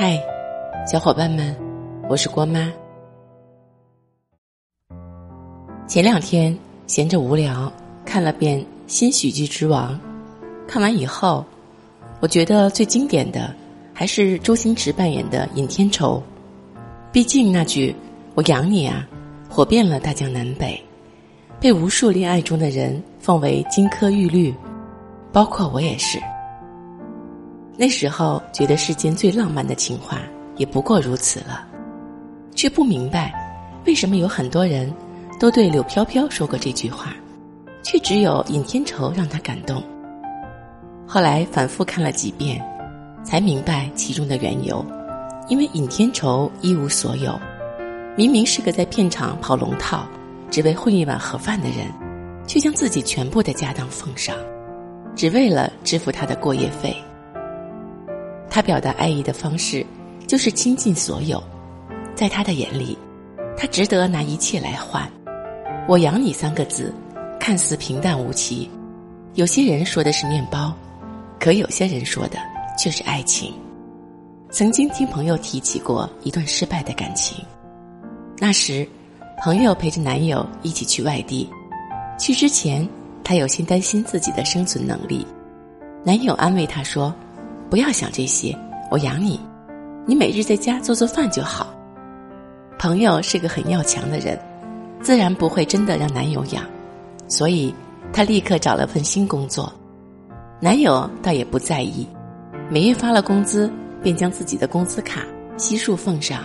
嗨，小伙伴们，我是郭妈。前两天闲着无聊，看了遍《新喜剧之王》，看完以后，我觉得最经典的还是周星驰扮演的尹天仇。毕竟那句“我养你啊”，火遍了大江南北，被无数恋爱中的人奉为金科玉律，包括我也是。那时候觉得世间最浪漫的情话也不过如此了，却不明白为什么有很多人都对柳飘飘说过这句话，却只有尹天仇让他感动。后来反复看了几遍，才明白其中的缘由。因为尹天仇一无所有，明明是个在片场跑龙套，只为混一碗盒饭的人，却将自己全部的家当奉上，只为了支付他的过夜费。他表达爱意的方式，就是倾尽所有，在他的眼里，他值得拿一切来换。我养你三个字，看似平淡无奇，有些人说的是面包，可有些人说的却是爱情。曾经听朋友提起过一段失败的感情，那时，朋友陪着男友一起去外地，去之前，她有些担心自己的生存能力，男友安慰她说。不要想这些，我养你，你每日在家做做饭就好。朋友是个很要强的人，自然不会真的让男友养，所以她立刻找了份新工作。男友倒也不在意，每月发了工资，便将自己的工资卡悉数奉上。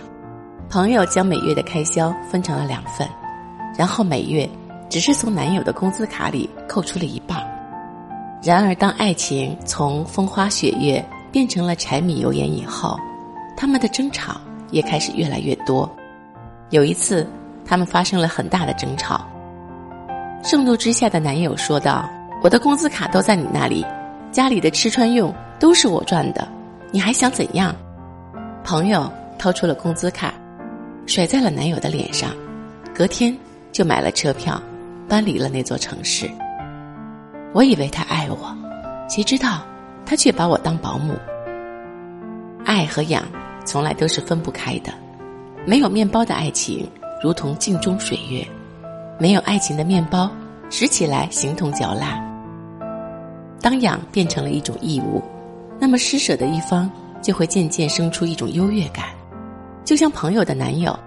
朋友将每月的开销分成了两份，然后每月只是从男友的工资卡里扣出了一半。然而，当爱情从风花雪月变成了柴米油盐以后，他们的争吵也开始越来越多。有一次，他们发生了很大的争吵。盛怒之下的男友说道：“我的工资卡都在你那里，家里的吃穿用都是我赚的，你还想怎样？”朋友掏出了工资卡，甩在了男友的脸上，隔天就买了车票，搬离了那座城市。我以为他爱我，谁知道他却把我当保姆。爱和养从来都是分不开的，没有面包的爱情如同镜中水月，没有爱情的面包食起来形同嚼蜡。当养变成了一种义务，那么施舍的一方就会渐渐生出一种优越感，就像朋友的男友，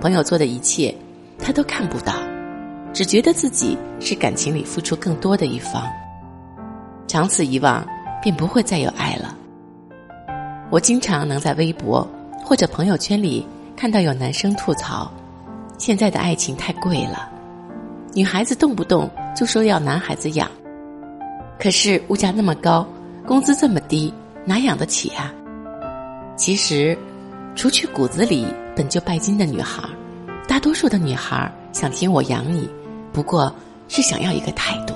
朋友做的一切他都看不到。只觉得自己是感情里付出更多的一方，长此以往，便不会再有爱了。我经常能在微博或者朋友圈里看到有男生吐槽：现在的爱情太贵了，女孩子动不动就说要男孩子养，可是物价那么高，工资这么低，哪养得起啊？其实，除去骨子里本就拜金的女孩，大多数的女孩想听我养你。不过是想要一个态度。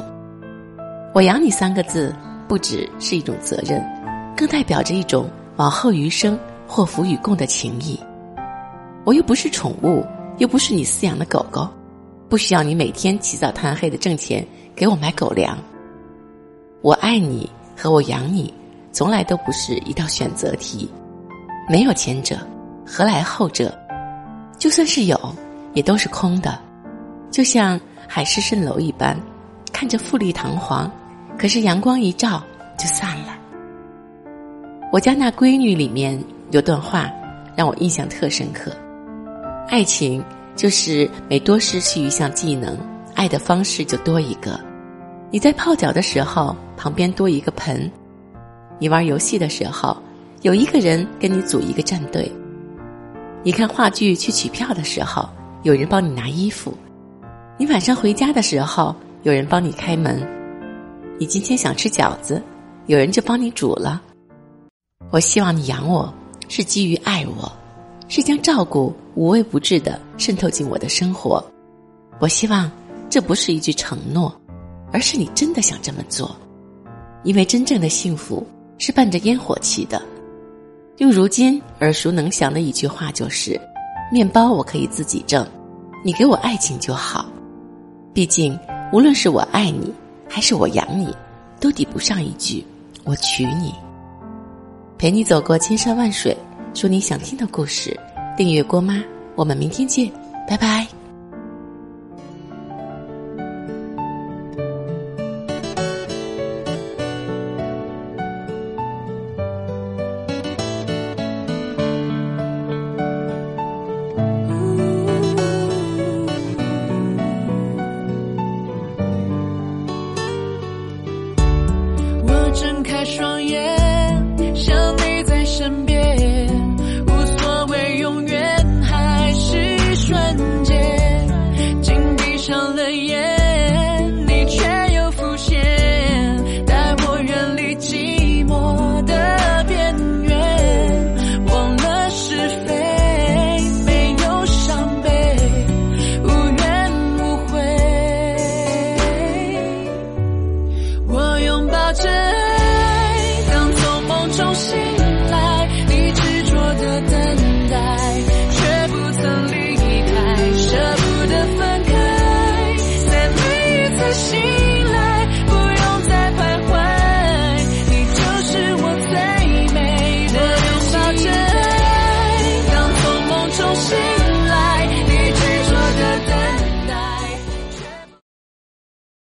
我养你三个字，不只是一种责任，更代表着一种往后余生祸福与共的情谊。我又不是宠物，又不是你饲养的狗狗，不需要你每天起早贪黑的挣钱给我买狗粮。我爱你和我养你，从来都不是一道选择题，没有前者，何来后者？就算是有，也都是空的，就像。海市蜃楼一般，看着富丽堂皇，可是阳光一照就散了。我家那闺女里面有段话，让我印象特深刻：爱情就是每多失去一项技能，爱的方式就多一个。你在泡脚的时候，旁边多一个盆；你玩游戏的时候，有一个人跟你组一个战队；你看话剧去取票的时候，有人帮你拿衣服。你晚上回家的时候，有人帮你开门；你今天想吃饺子，有人就帮你煮了。我希望你养我，是基于爱我，是将照顾无微不至的渗透进我的生活。我希望这不是一句承诺，而是你真的想这么做，因为真正的幸福是伴着烟火气的。用如今耳熟能详的一句话就是：面包我可以自己挣，你给我爱情就好。毕竟，无论是我爱你，还是我养你，都抵不上一句“我娶你”。陪你走过千山万水，说你想听的故事。订阅郭妈，我们明天见，拜拜。我睁开双眼，